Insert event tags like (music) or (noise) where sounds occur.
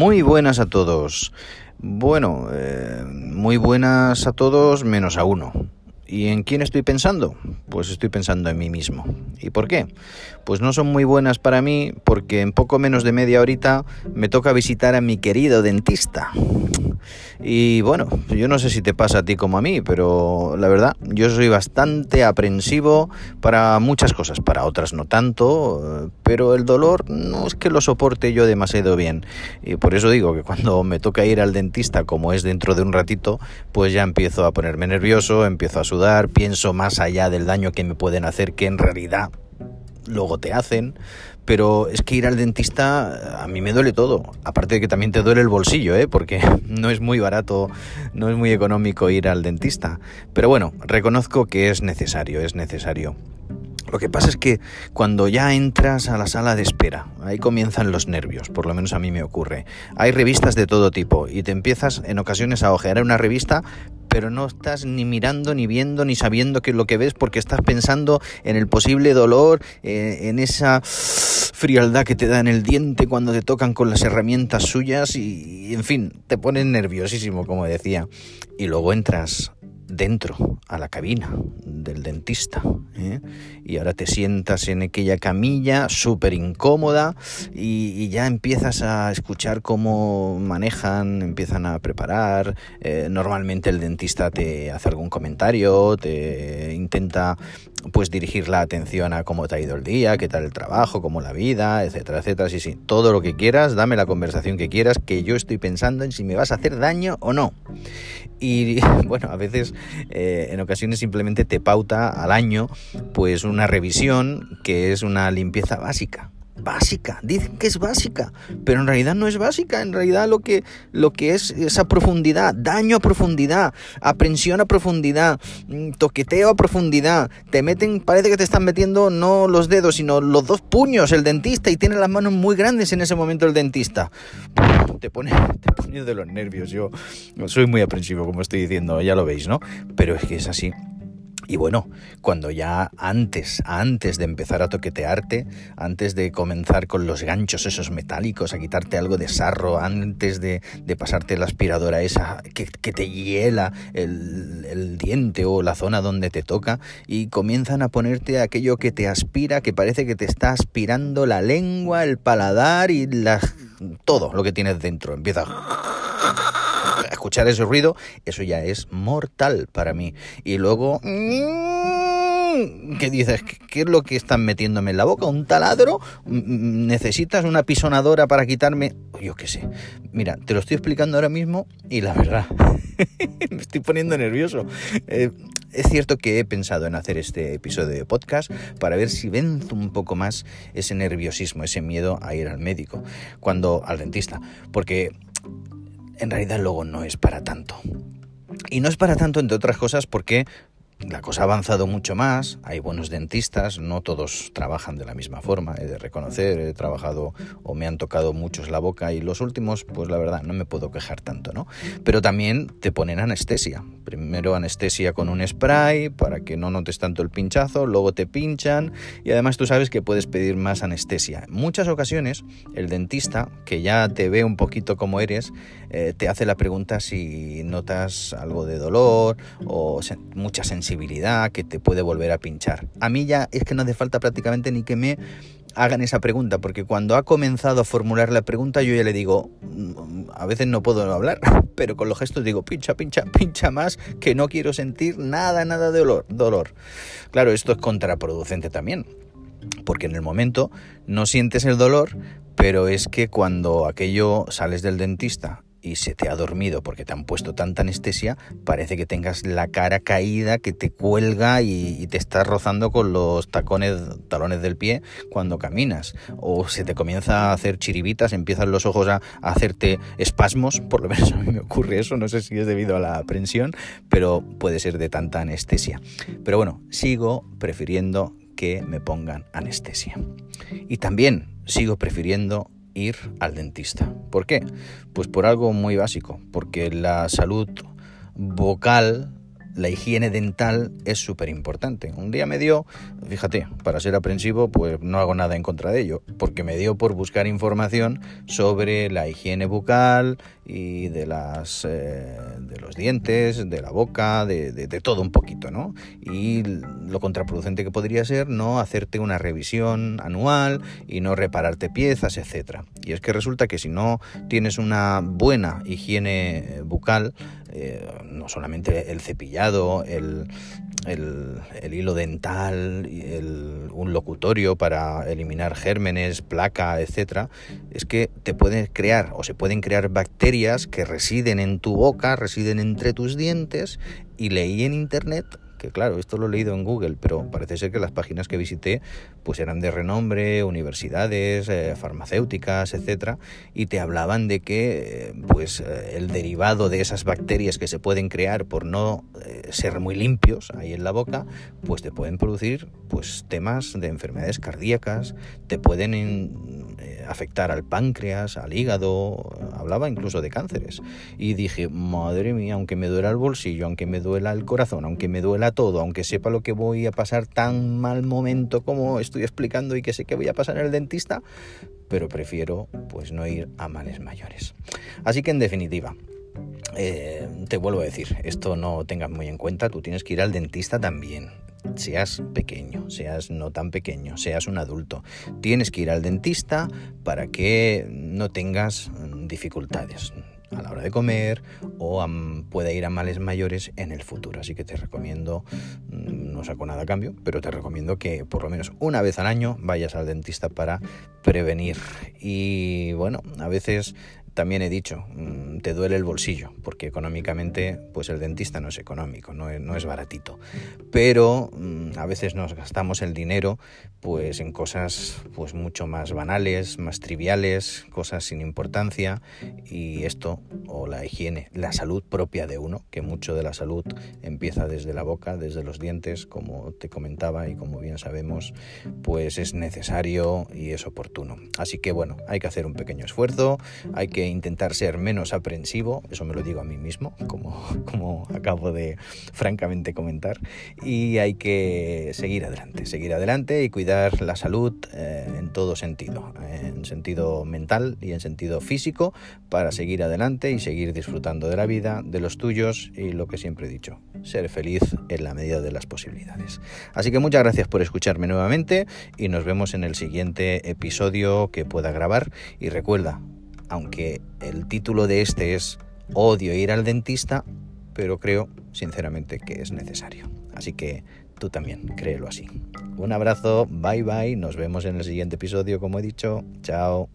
Muy buenas a todos. Bueno, eh, muy buenas a todos menos a uno. ¿Y en quién estoy pensando? Pues estoy pensando en mí mismo. ¿Y por qué? Pues no son muy buenas para mí porque en poco menos de media horita me toca visitar a mi querido dentista. Y bueno, yo no sé si te pasa a ti como a mí, pero la verdad, yo soy bastante aprensivo para muchas cosas, para otras no tanto, pero el dolor no es que lo soporte yo demasiado bien. Y por eso digo que cuando me toca ir al dentista, como es dentro de un ratito, pues ya empiezo a ponerme nervioso, empiezo a sudar, pienso más allá del daño que me pueden hacer que en realidad luego te hacen, pero es que ir al dentista a mí me duele todo, aparte de que también te duele el bolsillo, ¿eh? porque (laughs) no es muy barato, no es muy económico ir al dentista, pero bueno, reconozco que es necesario, es necesario. Lo que pasa es que cuando ya entras a la sala de espera, ahí comienzan los nervios, por lo menos a mí me ocurre. Hay revistas de todo tipo y te empiezas en ocasiones a ojear una revista, pero no estás ni mirando, ni viendo, ni sabiendo qué es lo que ves porque estás pensando en el posible dolor, eh, en esa frialdad que te da en el diente cuando te tocan con las herramientas suyas y, en fin, te pones nerviosísimo, como decía. Y luego entras dentro, a la cabina del dentista. ¿eh? Y ahora te sientas en aquella camilla súper incómoda y, ya empiezas a escuchar cómo manejan, empiezan a preparar. Eh, normalmente el dentista te hace algún comentario, te intenta pues dirigir la atención a cómo te ha ido el día, qué tal el trabajo, cómo la vida, etcétera, etcétera. Sí, sí, todo lo que quieras, dame la conversación que quieras, que yo estoy pensando en si me vas a hacer daño o no. Y (laughs) bueno, a veces, eh, en ocasiones simplemente te pauta al año, pues una revisión que es una limpieza básica básica, dicen que es básica, pero en realidad no es básica, en realidad lo que, lo que es esa profundidad, daño a profundidad, aprensión a profundidad, mm, toqueteo a profundidad, te meten, parece que te están metiendo no los dedos, sino los dos puños el dentista y tiene las manos muy grandes en ese momento el dentista. Te pone, te pone de los nervios, yo soy muy aprensivo como estoy diciendo, ya lo veis, ¿no? Pero es que es así. Y bueno, cuando ya antes, antes de empezar a toquetearte, antes de comenzar con los ganchos esos metálicos, a quitarte algo de sarro, antes de, pasarte la aspiradora esa que, te hiela el, el, diente o la zona donde te toca, y comienzan a ponerte aquello que te aspira, que parece que te está aspirando la lengua, el paladar y la, todo lo que tienes dentro. Empieza escuchar ese ruido, eso ya es mortal para mí. Y luego... Mm, ¿Qué dices? ¿Qué es lo que están metiéndome en la boca? ¿Un taladro? ¿Necesitas una pisonadora para quitarme? Yo qué sé. Mira, te lo estoy explicando ahora mismo y la verdad, (laughs) me estoy poniendo nervioso. Eh, es cierto que he pensado en hacer este episodio de podcast para ver si venzo un poco más ese nerviosismo, ese miedo a ir al médico, cuando al dentista, porque en realidad luego no es para tanto. Y no es para tanto, entre otras cosas, porque la cosa ha avanzado mucho más, hay buenos dentistas, no todos trabajan de la misma forma, he de reconocer, he trabajado o me han tocado muchos la boca y los últimos, pues la verdad, no me puedo quejar tanto, ¿no? Pero también te ponen anestesia, primero anestesia con un spray para que no notes tanto el pinchazo, luego te pinchan y además tú sabes que puedes pedir más anestesia. En muchas ocasiones el dentista, que ya te ve un poquito como eres, eh, te hace la pregunta si notas algo de dolor o mucha sensibilidad que te puede volver a pinchar. A mí ya es que no hace falta prácticamente ni que me hagan esa pregunta, porque cuando ha comenzado a formular la pregunta yo ya le digo, mm, a veces no puedo hablar, (laughs) pero con los gestos digo, pincha, pincha, pincha más, que no quiero sentir nada, nada de dolor. dolor. Claro, esto es contraproducente también, porque en el momento no sientes el dolor, pero es que cuando aquello sales del dentista y se te ha dormido porque te han puesto tanta anestesia, parece que tengas la cara caída, que te cuelga y, te estás rozando con los tacones, talones del pie cuando caminas. O se te comienza a hacer chiribitas, empiezan los ojos a, hacerte espasmos, por lo menos a mí me ocurre eso, no sé si es debido a la aprensión, pero puede ser de tanta anestesia. Pero bueno, sigo prefiriendo que me pongan anestesia. Y también sigo prefiriendo ir al dentista. ¿Por qué? Pues por algo muy básico, porque la salud vocal la higiene dental es súper importante. Un día me dio, fíjate, para ser aprensivo, pues no hago nada en contra de ello, porque me dio por buscar información sobre la higiene bucal y de las eh, de los dientes, de la boca, de, todo un poquito, ¿no? Y lo contraproducente que podría ser no hacerte una revisión anual y no repararte piezas, etcétera. Y es que resulta que si no tienes una buena higiene bucal, eh, no solamente el cepillado, el, el, hilo dental, un locutorio para eliminar gérmenes, placa, etcétera, es que te pueden crear o se pueden crear bacterias que residen en tu boca, residen entre tus dientes y leí en internet que claro, esto lo he leído en Google, pero parece ser que las páginas que visité pues eran de renombre, universidades, eh, farmacéuticas, etcétera, y te hablaban de que eh, pues eh, el derivado de esas bacterias que se pueden crear por no ser muy limpios ahí en la boca, pues te pueden producir pues temas de enfermedades cardíacas, te pueden afectar al páncreas, al hígado, hablaba incluso de cánceres. Y dije, madre mía, aunque me duela el bolsillo, aunque me duela el corazón, aunque me duela todo, aunque sepa lo que voy a pasar tan mal momento como estoy explicando y que sé que voy a pasar en el dentista, pero prefiero pues no ir a males mayores. Así que en definitiva, eh, te vuelvo a decir, esto no tengas muy en cuenta, tú tienes que ir al dentista también seas pequeño, seas no tan pequeño, seas un adulto. Tienes que ir al dentista para que no tengas mm, dificultades a la hora de comer o pueda ir a males mayores en el futuro. Así que te recomiendo, mm, no saco nada a cambio, pero te recomiendo que por lo menos una vez al año vayas al dentista para prevenir. Y bueno, a veces también he dicho, mm, te duele el bolsillo, porque económicamente, pues el dentista no es económico, no es, no es baratito. Pero mm, a veces nos gastamos el dinero pues en cosas pues mucho más banales, más triviales, cosas sin importancia y esto o la higiene, la salud propia de uno, que mucho de la salud empieza desde la boca, desde los dientes, como te comentaba y como bien sabemos, pues es necesario y es oportuno. Así que bueno, hay que hacer un pequeño esfuerzo, hay intentar ser menos aprensivo, eso me lo digo a mí mismo, como, como acabo de francamente comentar, y hay que seguir adelante, seguir adelante y cuidar la salud eh, en todo sentido, en sentido mental y en sentido físico, para seguir adelante y seguir disfrutando de la vida, de los tuyos y lo que siempre he dicho, ser feliz en la medida de las posibilidades. Así que muchas gracias por escucharme nuevamente y nos vemos en el siguiente episodio que pueda grabar y recuerda, aunque el título de este es Odio ir al dentista, pero creo sinceramente que es necesario. Así que tú también, créelo así. Un abrazo, bye bye, nos vemos en el siguiente episodio, como he dicho, chao.